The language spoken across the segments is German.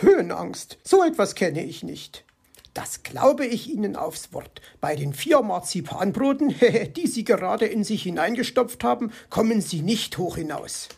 Höhenangst, so etwas kenne ich nicht. Das glaube ich Ihnen aufs Wort. Bei den vier Marzipanbroten, die Sie gerade in sich hineingestopft haben, kommen Sie nicht hoch hinaus.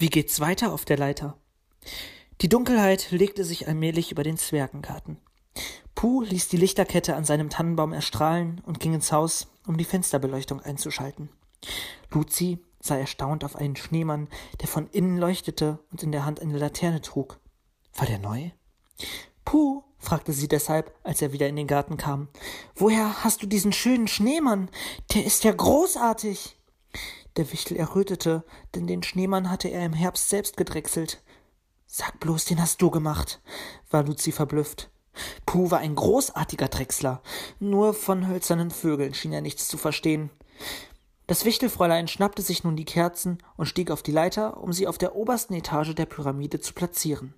Wie geht's weiter auf der Leiter? Die Dunkelheit legte sich allmählich über den Zwergengarten. Puh ließ die Lichterkette an seinem Tannenbaum erstrahlen und ging ins Haus, um die Fensterbeleuchtung einzuschalten. Luzi sah erstaunt auf einen Schneemann, der von innen leuchtete und in der Hand eine Laterne trug. War der neu? Puh, fragte sie deshalb, als er wieder in den Garten kam. Woher hast du diesen schönen Schneemann? Der ist ja großartig. Der Wichtel errötete, denn den Schneemann hatte er im Herbst selbst gedrechselt. Sag bloß, den hast du gemacht, war Luzi verblüfft. Puh war ein großartiger Drechsler, nur von hölzernen Vögeln schien er nichts zu verstehen. Das Wichtelfräulein schnappte sich nun die Kerzen und stieg auf die Leiter, um sie auf der obersten Etage der Pyramide zu platzieren.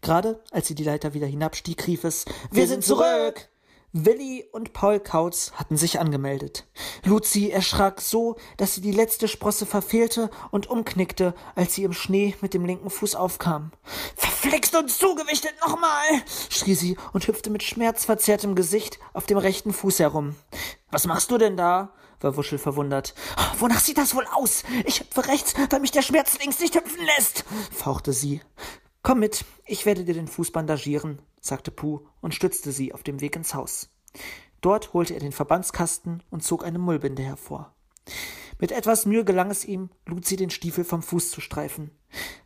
Gerade als sie die Leiter wieder hinabstieg, rief es Wir, Wir sind zurück. Willi und Paul Kautz hatten sich angemeldet. Luzi erschrak so, dass sie die letzte Sprosse verfehlte und umknickte, als sie im Schnee mit dem linken Fuß aufkam. Verflixt und zugewichtet nochmal! schrie sie und hüpfte mit schmerzverzerrtem Gesicht auf dem rechten Fuß herum. Was machst du denn da? war Wuschel verwundert. Wonach sieht das wohl aus? Ich hüpfe rechts, weil mich der Schmerz links nicht hüpfen lässt, fauchte sie. Komm mit, ich werde dir den Fuß bandagieren, sagte Puh und stützte sie auf dem Weg ins Haus. Dort holte er den Verbandskasten und zog eine Mullbinde hervor. Mit etwas Mühe gelang es ihm, Luzi den Stiefel vom Fuß zu streifen.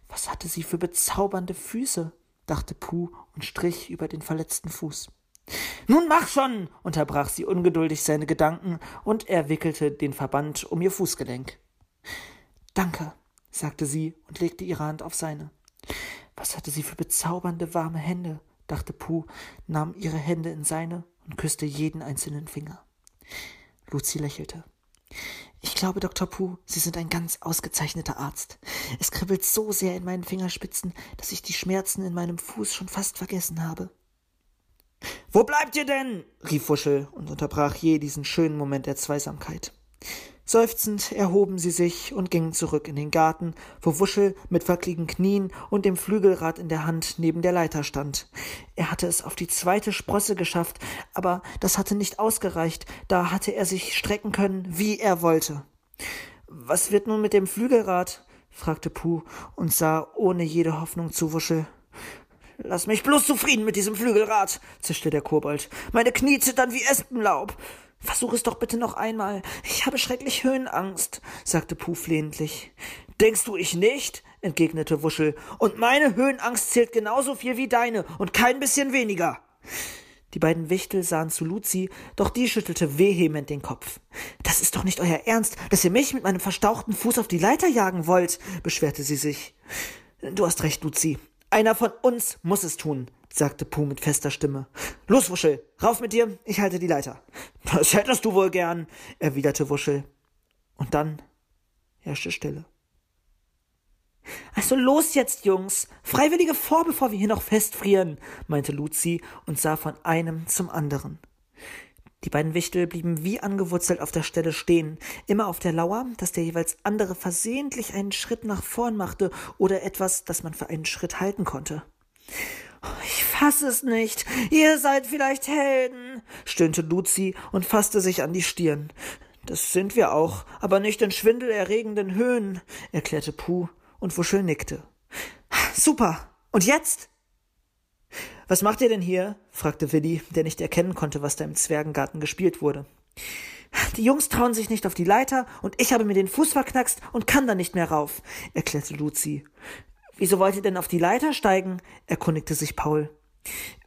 Was hatte sie für bezaubernde Füße? dachte Puh und strich über den verletzten Fuß. Nun mach schon! unterbrach sie ungeduldig seine Gedanken, und er wickelte den Verband um ihr Fußgelenk. Danke, sagte sie und legte ihre Hand auf seine. Was hatte sie für bezaubernde warme Hände, dachte Puh, nahm ihre Hände in seine und küsste jeden einzelnen Finger. Luzi lächelte. Ich glaube, Dr. Puh, Sie sind ein ganz ausgezeichneter Arzt. Es kribbelt so sehr in meinen Fingerspitzen, dass ich die Schmerzen in meinem Fuß schon fast vergessen habe. Wo bleibt ihr denn? rief Wuschel und unterbrach je diesen schönen Moment der Zweisamkeit. Seufzend erhoben sie sich und gingen zurück in den Garten, wo Wuschel mit wackligen Knien und dem Flügelrad in der Hand neben der Leiter stand. Er hatte es auf die zweite Sprosse geschafft, aber das hatte nicht ausgereicht, da hatte er sich strecken können, wie er wollte. Was wird nun mit dem Flügelrad? fragte Puh und sah ohne jede Hoffnung zu Wuschel. Lass mich bloß zufrieden mit diesem Flügelrad, zischte der Kobold. Meine Knie zittern wie Espenlaub. Versuch es doch bitte noch einmal. Ich habe schrecklich Höhenangst, sagte Puh flehentlich. Denkst du ich nicht? entgegnete Wuschel. Und meine Höhenangst zählt genauso viel wie deine und kein bisschen weniger. Die beiden Wichtel sahen zu Luzi, doch die schüttelte vehement den Kopf. Das ist doch nicht euer Ernst, dass ihr mich mit meinem verstauchten Fuß auf die Leiter jagen wollt, beschwerte sie sich. Du hast recht, Luzi. Einer von uns muss es tun, sagte Puh mit fester Stimme. Los, Wuschel, rauf mit dir, ich halte die Leiter. Das hättest du wohl gern, erwiderte Wuschel. Und dann herrschte Stille. Also los jetzt, Jungs. Freiwillige vor, bevor wir hier noch festfrieren, meinte Luzi und sah von einem zum anderen. Die beiden Wichtel blieben wie angewurzelt auf der Stelle stehen, immer auf der Lauer, dass der jeweils andere versehentlich einen Schritt nach vorn machte oder etwas, das man für einen Schritt halten konnte. Ich fass es nicht. Ihr seid vielleicht Helden, stöhnte Luzi und fasste sich an die Stirn. Das sind wir auch, aber nicht in schwindelerregenden Höhen, erklärte Puh und Wuschel nickte. Super. Und jetzt? Was macht ihr denn hier? fragte Willi, der nicht erkennen konnte, was da im Zwergengarten gespielt wurde. Die Jungs trauen sich nicht auf die Leiter und ich habe mir den Fuß verknackst und kann da nicht mehr rauf, erklärte Luzi. Wieso wollt ihr denn auf die Leiter steigen? erkundigte sich Paul.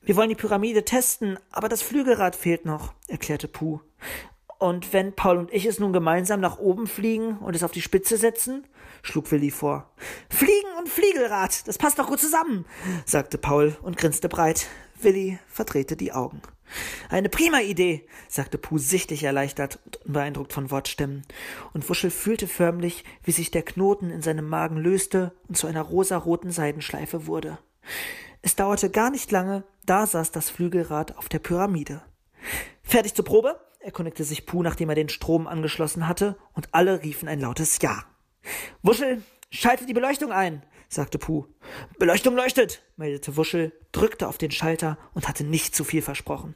Wir wollen die Pyramide testen, aber das Flügelrad fehlt noch, erklärte Puh. Und wenn Paul und ich es nun gemeinsam nach oben fliegen und es auf die Spitze setzen? schlug Willi vor. Fliegen und Fliegelrad, das passt doch gut zusammen, sagte Paul und grinste breit. Willi verdrehte die Augen. Eine prima Idee, sagte Puh sichtlich erleichtert und unbeeindruckt von Wortstämmen. Und Wuschel fühlte förmlich, wie sich der Knoten in seinem Magen löste und zu einer rosaroten Seidenschleife wurde. Es dauerte gar nicht lange, da saß das Flügelrad auf der Pyramide. Fertig zur Probe? erkundigte sich Puh, nachdem er den Strom angeschlossen hatte, und alle riefen ein lautes Ja. Wuschel, schalte die Beleuchtung ein, sagte Puh. Beleuchtung leuchtet, meldete Wuschel, drückte auf den Schalter und hatte nicht zu viel versprochen.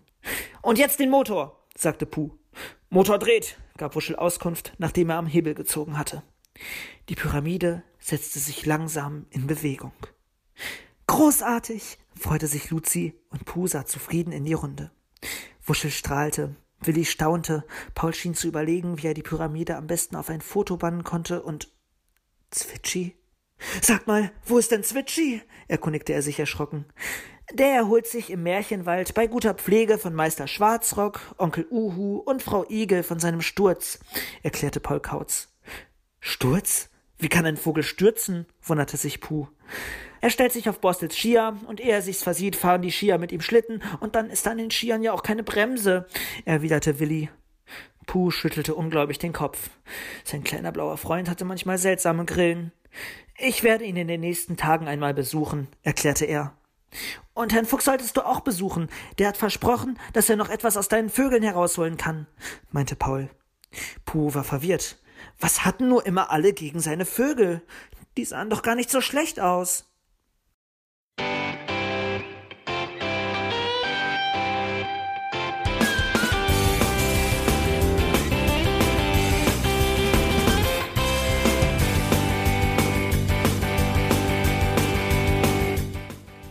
Und jetzt den Motor, sagte Puh. Motor dreht, gab Wuschel Auskunft, nachdem er am Hebel gezogen hatte. Die Pyramide setzte sich langsam in Bewegung. Großartig, freute sich Luzi und Puh sah zufrieden in die Runde. Wuschel strahlte, Willi staunte, Paul schien zu überlegen, wie er die Pyramide am besten auf ein Foto bannen konnte und Zwitschi? Sag mal, wo ist denn Zwitschi? erkundigte er sich erschrocken. Der erholt sich im Märchenwald bei guter Pflege von Meister Schwarzrock, Onkel Uhu und Frau Igel von seinem Sturz, erklärte Paul Kautz. Sturz? Wie kann ein Vogel stürzen? wunderte sich Puh. Er stellt sich auf Bostels Skier und ehe er sich's versieht, fahren die Skier mit ihm Schlitten und dann ist an den Skiern ja auch keine Bremse, erwiderte Willi. Puh schüttelte ungläubig den Kopf. Sein kleiner blauer Freund hatte manchmal seltsame Grillen. Ich werde ihn in den nächsten Tagen einmal besuchen, erklärte er. Und Herrn Fuchs solltest du auch besuchen. Der hat versprochen, dass er noch etwas aus deinen Vögeln herausholen kann, meinte Paul. Puh war verwirrt. Was hatten nur immer alle gegen seine Vögel? Die sahen doch gar nicht so schlecht aus.